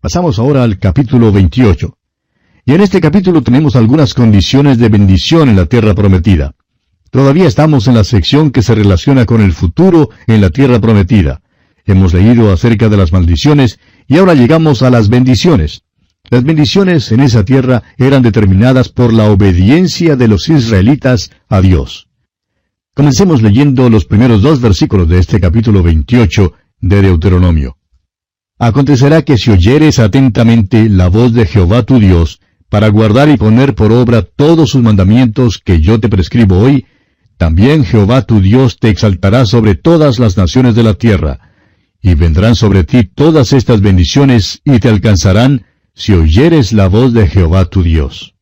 Pasamos ahora al capítulo 28. Y en este capítulo tenemos algunas condiciones de bendición en la tierra prometida. Todavía estamos en la sección que se relaciona con el futuro en la tierra prometida. Hemos leído acerca de las maldiciones y ahora llegamos a las bendiciones. Las bendiciones en esa tierra eran determinadas por la obediencia de los israelitas a Dios. Comencemos leyendo los primeros dos versículos de este capítulo 28 de Deuteronomio. Acontecerá que si oyeres atentamente la voz de Jehová tu Dios, para guardar y poner por obra todos sus mandamientos que yo te prescribo hoy, también Jehová tu Dios te exaltará sobre todas las naciones de la tierra, y vendrán sobre ti todas estas bendiciones y te alcanzarán si oyeres la voz de Jehová tu Dios.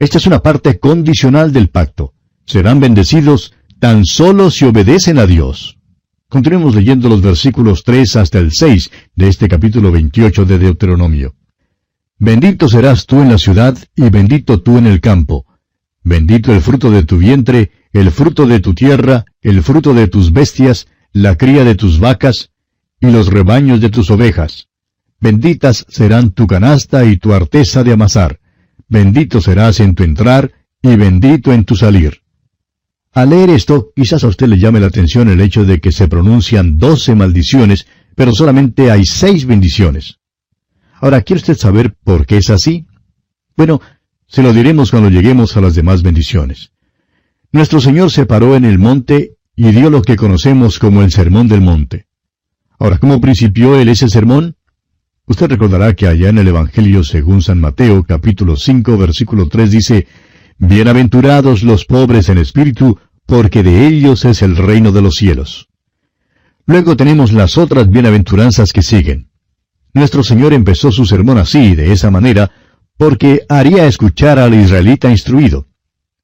Esta es una parte condicional del pacto. Serán bendecidos tan solo si obedecen a Dios. Continuemos leyendo los versículos 3 hasta el 6 de este capítulo 28 de Deuteronomio. Bendito serás tú en la ciudad y bendito tú en el campo. Bendito el fruto de tu vientre, el fruto de tu tierra, el fruto de tus bestias, la cría de tus vacas y los rebaños de tus ovejas. Benditas serán tu canasta y tu arteza de amasar. Bendito serás en tu entrar y bendito en tu salir. Al leer esto, quizás a usted le llame la atención el hecho de que se pronuncian doce maldiciones, pero solamente hay seis bendiciones. Ahora, ¿quiere usted saber por qué es así? Bueno, se lo diremos cuando lleguemos a las demás bendiciones. Nuestro Señor se paró en el monte y dio lo que conocemos como el Sermón del Monte. Ahora, ¿cómo principió él ese sermón? Usted recordará que allá en el Evangelio según San Mateo capítulo 5 versículo 3 dice, Bienaventurados los pobres en espíritu, porque de ellos es el reino de los cielos. Luego tenemos las otras bienaventuranzas que siguen. Nuestro Señor empezó su sermón así, de esa manera, porque haría escuchar al israelita instruido.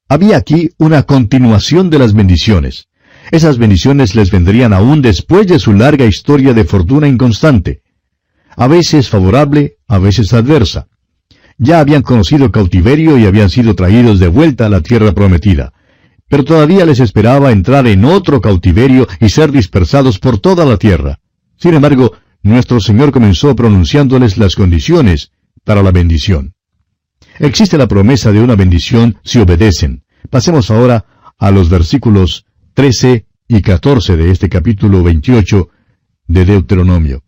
Había aquí una continuación de las bendiciones. Esas bendiciones les vendrían aún después de su larga historia de fortuna inconstante. A veces favorable, a veces adversa. Ya habían conocido cautiverio y habían sido traídos de vuelta a la tierra prometida. Pero todavía les esperaba entrar en otro cautiverio y ser dispersados por toda la tierra. Sin embargo, nuestro Señor comenzó pronunciándoles las condiciones para la bendición. Existe la promesa de una bendición si obedecen. Pasemos ahora a los versículos 13 y 14 de este capítulo 28 de Deuteronomio.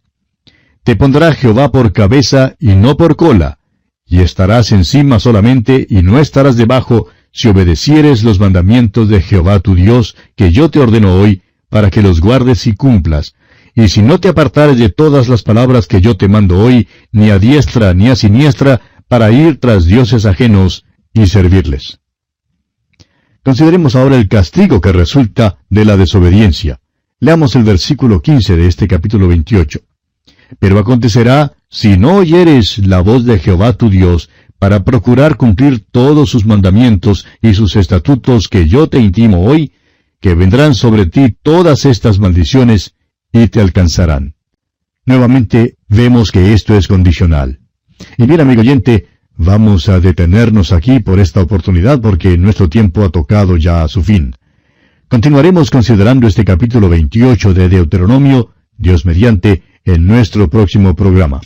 Te pondrá Jehová por cabeza y no por cola, y estarás encima solamente y no estarás debajo, si obedecieres los mandamientos de Jehová tu Dios, que yo te ordeno hoy, para que los guardes y cumplas, y si no te apartares de todas las palabras que yo te mando hoy, ni a diestra ni a siniestra, para ir tras dioses ajenos y servirles. Consideremos ahora el castigo que resulta de la desobediencia. Leamos el versículo 15 de este capítulo 28. Pero acontecerá, si no oyeres la voz de Jehová tu Dios, para procurar cumplir todos sus mandamientos y sus estatutos que yo te intimo hoy, que vendrán sobre ti todas estas maldiciones y te alcanzarán. Nuevamente vemos que esto es condicional. Y bien, amigo oyente, vamos a detenernos aquí por esta oportunidad porque nuestro tiempo ha tocado ya a su fin. Continuaremos considerando este capítulo 28 de Deuteronomio, Dios mediante, en nuestro próximo programa.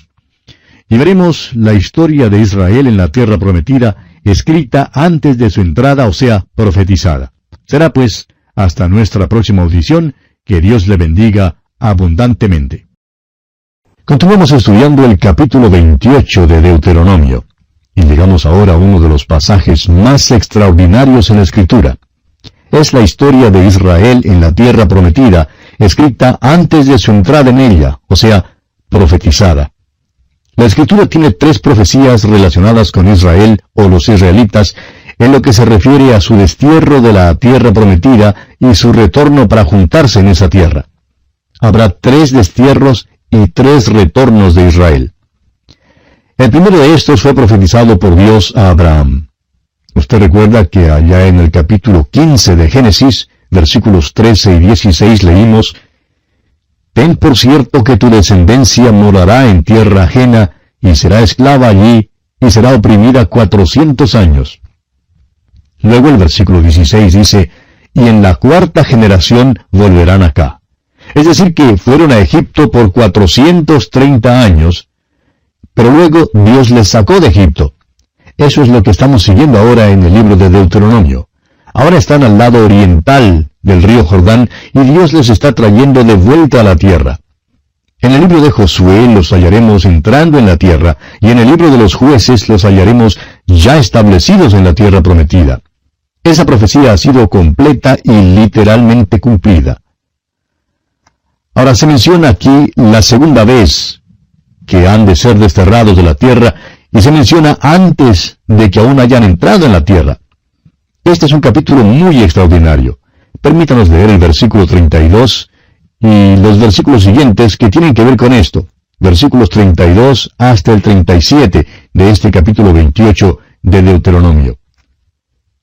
Y veremos la historia de Israel en la tierra prometida, escrita antes de su entrada, o sea, profetizada. Será pues, hasta nuestra próxima audición, que Dios le bendiga abundantemente. Continuamos estudiando el capítulo 28 de Deuteronomio. Y llegamos ahora a uno de los pasajes más extraordinarios en la Escritura. Es la historia de Israel en la tierra prometida, escrita antes de su entrada en ella, o sea, profetizada. La escritura tiene tres profecías relacionadas con Israel o los israelitas en lo que se refiere a su destierro de la tierra prometida y su retorno para juntarse en esa tierra. Habrá tres destierros y tres retornos de Israel. El primero de estos fue profetizado por Dios a Abraham. Usted recuerda que allá en el capítulo 15 de Génesis, versículos 13 y 16 leímos, Ten por cierto que tu descendencia morará en tierra ajena, y será esclava allí, y será oprimida cuatrocientos años. Luego el versículo 16 dice, Y en la cuarta generación volverán acá. Es decir, que fueron a Egipto por cuatrocientos treinta años, Pero luego Dios les sacó de Egipto. Eso es lo que estamos siguiendo ahora en el libro de Deuteronomio. Ahora están al lado oriental del río Jordán y Dios les está trayendo de vuelta a la tierra. En el libro de Josué los hallaremos entrando en la tierra, y en el libro de los jueces los hallaremos ya establecidos en la tierra prometida. Esa profecía ha sido completa y literalmente cumplida. Ahora se menciona aquí la segunda vez que han de ser desterrados de la tierra, y se menciona antes de que aún hayan entrado en la tierra. Este es un capítulo muy extraordinario. Permítanos leer el versículo 32 y los versículos siguientes que tienen que ver con esto. Versículos 32 hasta el 37 de este capítulo 28 de Deuteronomio.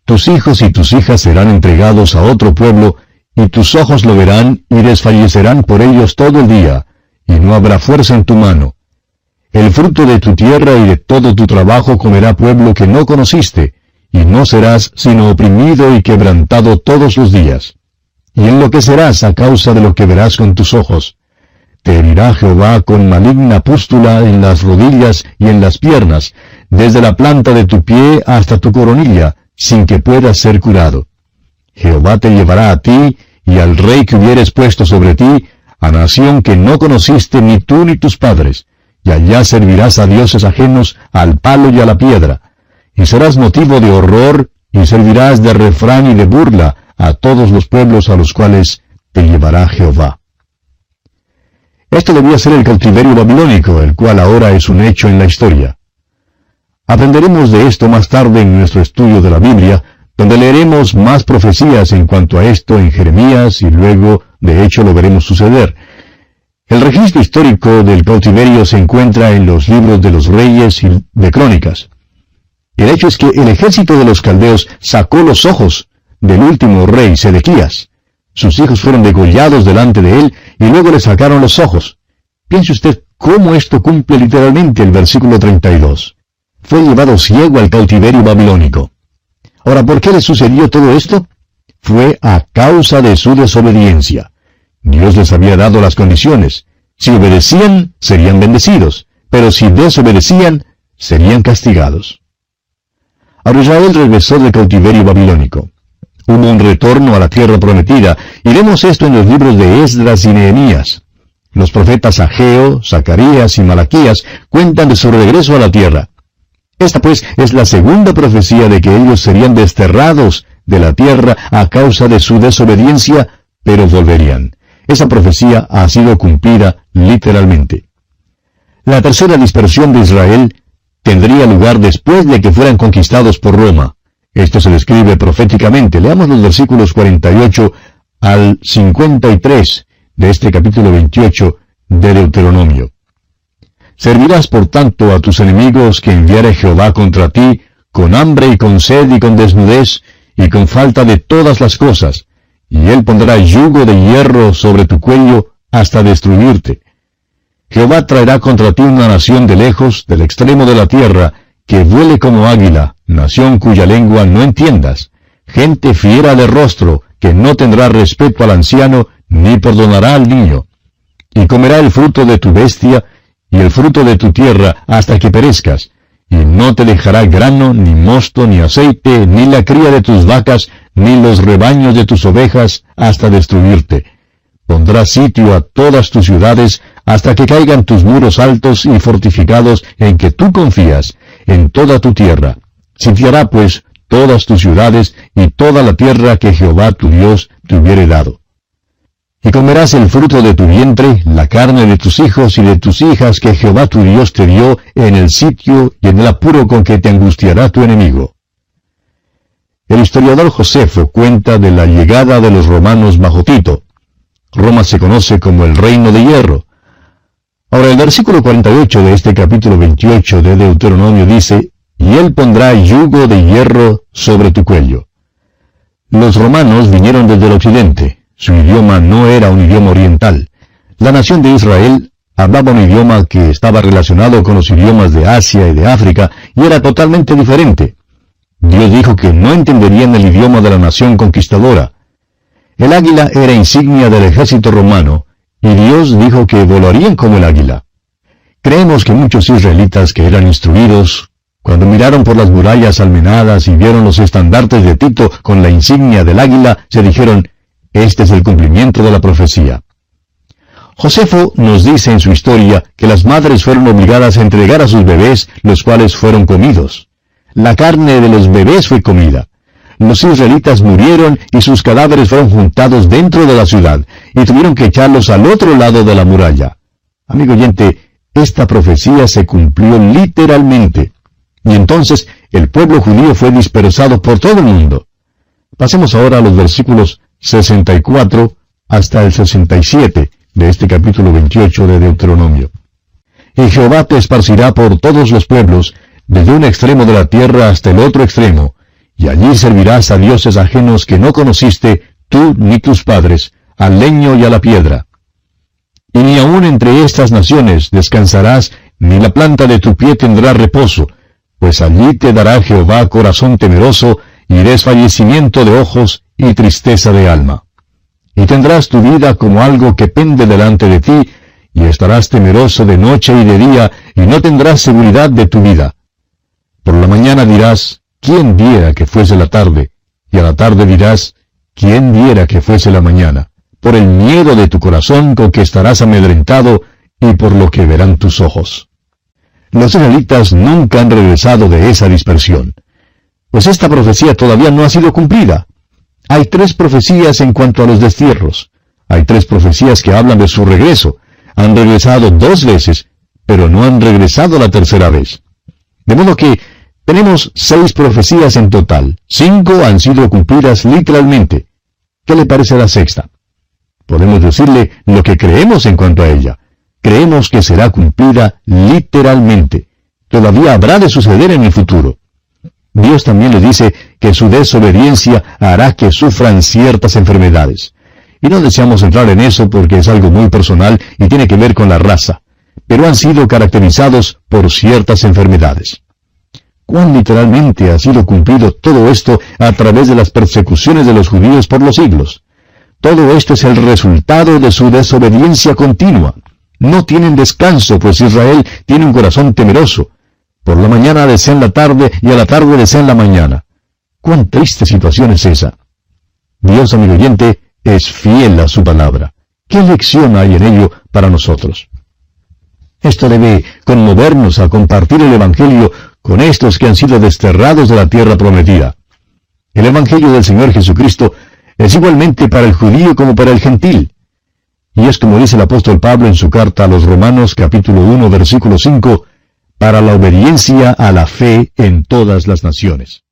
Tus hijos y tus hijas serán entregados a otro pueblo, y tus ojos lo verán y desfallecerán por ellos todo el día, y no habrá fuerza en tu mano. El fruto de tu tierra y de todo tu trabajo comerá pueblo que no conociste, y no serás sino oprimido y quebrantado todos los días y enloquecerás a causa de lo que verás con tus ojos. Te herirá Jehová con maligna pústula en las rodillas y en las piernas, desde la planta de tu pie hasta tu coronilla, sin que puedas ser curado. Jehová te llevará a ti y al rey que hubieres puesto sobre ti, a nación que no conociste ni tú ni tus padres, y allá servirás a dioses ajenos, al palo y a la piedra, y serás motivo de horror, y servirás de refrán y de burla, a todos los pueblos a los cuales te llevará Jehová. Esto debía ser el cautiverio babilónico, el cual ahora es un hecho en la historia. Aprenderemos de esto más tarde en nuestro estudio de la Biblia, donde leeremos más profecías en cuanto a esto en Jeremías y luego, de hecho, lo veremos suceder. El registro histórico del cautiverio se encuentra en los libros de los reyes y de crónicas. El hecho es que el ejército de los caldeos sacó los ojos del último rey Sedequías. Sus hijos fueron degollados delante de él y luego le sacaron los ojos. Piense usted cómo esto cumple literalmente el versículo 32. Fue llevado ciego al cautiverio babilónico. Ahora, ¿por qué le sucedió todo esto? Fue a causa de su desobediencia. Dios les había dado las condiciones. Si obedecían, serían bendecidos, pero si desobedecían, serían castigados. Ahora Israel regresó del cautiverio babilónico. Hubo un retorno a la tierra prometida, y vemos esto en los libros de Esdras y Nehemías. Los profetas Ageo, Zacarías y Malaquías cuentan de su regreso a la tierra. Esta pues es la segunda profecía de que ellos serían desterrados de la tierra a causa de su desobediencia, pero volverían. Esa profecía ha sido cumplida literalmente. La tercera dispersión de Israel tendría lugar después de que fueran conquistados por Roma. Esto se describe proféticamente. Leamos los versículos 48 al 53 de este capítulo 28 de Deuteronomio. Servirás por tanto a tus enemigos que enviare Jehová contra ti, con hambre y con sed y con desnudez, y con falta de todas las cosas, y él pondrá yugo de hierro sobre tu cuello hasta destruirte. Jehová traerá contra ti una nación de lejos, del extremo de la tierra, que vuele como águila, nación cuya lengua no entiendas, gente fiera de rostro, que no tendrá respeto al anciano, ni perdonará al niño. Y comerá el fruto de tu bestia, y el fruto de tu tierra, hasta que perezcas, y no te dejará grano, ni mosto, ni aceite, ni la cría de tus vacas, ni los rebaños de tus ovejas, hasta destruirte. Pondrá sitio a todas tus ciudades, hasta que caigan tus muros altos y fortificados en que tú confías, en toda tu tierra. Sitiará pues todas tus ciudades y toda la tierra que Jehová tu Dios te hubiere dado. Y comerás el fruto de tu vientre, la carne de tus hijos y de tus hijas que Jehová tu Dios te dio en el sitio y en el apuro con que te angustiará tu enemigo. El historiador Josefo cuenta de la llegada de los romanos bajo Tito. Roma se conoce como el reino de hierro. Ahora el versículo 48 de este capítulo 28 de Deuteronomio dice, y él pondrá yugo de hierro sobre tu cuello. Los romanos vinieron desde el occidente. Su idioma no era un idioma oriental. La nación de Israel hablaba un idioma que estaba relacionado con los idiomas de Asia y de África y era totalmente diferente. Dios dijo que no entenderían el idioma de la nación conquistadora. El águila era insignia del ejército romano, y Dios dijo que volarían como el águila. Creemos que muchos israelitas que eran instruidos, cuando miraron por las murallas almenadas y vieron los estandartes de Tito con la insignia del águila, se dijeron, este es el cumplimiento de la profecía. Josefo nos dice en su historia que las madres fueron obligadas a entregar a sus bebés, los cuales fueron comidos. La carne de los bebés fue comida. Los israelitas murieron y sus cadáveres fueron juntados dentro de la ciudad y tuvieron que echarlos al otro lado de la muralla. Amigo oyente, esta profecía se cumplió literalmente. Y entonces el pueblo judío fue dispersado por todo el mundo. Pasemos ahora a los versículos 64 hasta el 67 de este capítulo 28 de Deuteronomio. Y Jehová te esparcirá por todos los pueblos, desde un extremo de la tierra hasta el otro extremo, y allí servirás a dioses ajenos que no conociste, tú ni tus padres, al leño y a la piedra. Y ni aun entre estas naciones descansarás, ni la planta de tu pie tendrá reposo, pues allí te dará Jehová corazón temeroso, y desfallecimiento de ojos, y tristeza de alma y tendrás tu vida como algo que pende delante de ti, y estarás temeroso de noche y de día, y no tendrás seguridad de tu vida. Por la mañana dirás, ¿quién diera que fuese la tarde? Y a la tarde dirás, ¿quién diera que fuese la mañana? Por el miedo de tu corazón con que estarás amedrentado, y por lo que verán tus ojos. Los israelitas nunca han regresado de esa dispersión. Pues esta profecía todavía no ha sido cumplida. Hay tres profecías en cuanto a los destierros. Hay tres profecías que hablan de su regreso. Han regresado dos veces, pero no han regresado la tercera vez. De modo que tenemos seis profecías en total. Cinco han sido cumplidas literalmente. ¿Qué le parece la sexta? Podemos decirle lo que creemos en cuanto a ella. Creemos que será cumplida literalmente. Todavía habrá de suceder en el futuro. Dios también le dice que su desobediencia hará que sufran ciertas enfermedades. Y no deseamos entrar en eso porque es algo muy personal y tiene que ver con la raza, pero han sido caracterizados por ciertas enfermedades. ¿Cuán literalmente ha sido cumplido todo esto a través de las persecuciones de los judíos por los siglos? Todo esto es el resultado de su desobediencia continua. No tienen descanso, pues Israel tiene un corazón temeroso, por la mañana desean la tarde y a la tarde desean la mañana. Cuán triste situación es esa. Dios, amigo oyente, es fiel a su palabra. ¿Qué lección hay en ello para nosotros? Esto debe conmovernos a compartir el Evangelio con estos que han sido desterrados de la tierra prometida. El Evangelio del Señor Jesucristo es igualmente para el judío como para el gentil. Y es como dice el apóstol Pablo en su carta a los Romanos capítulo 1 versículo 5, para la obediencia a la fe en todas las naciones.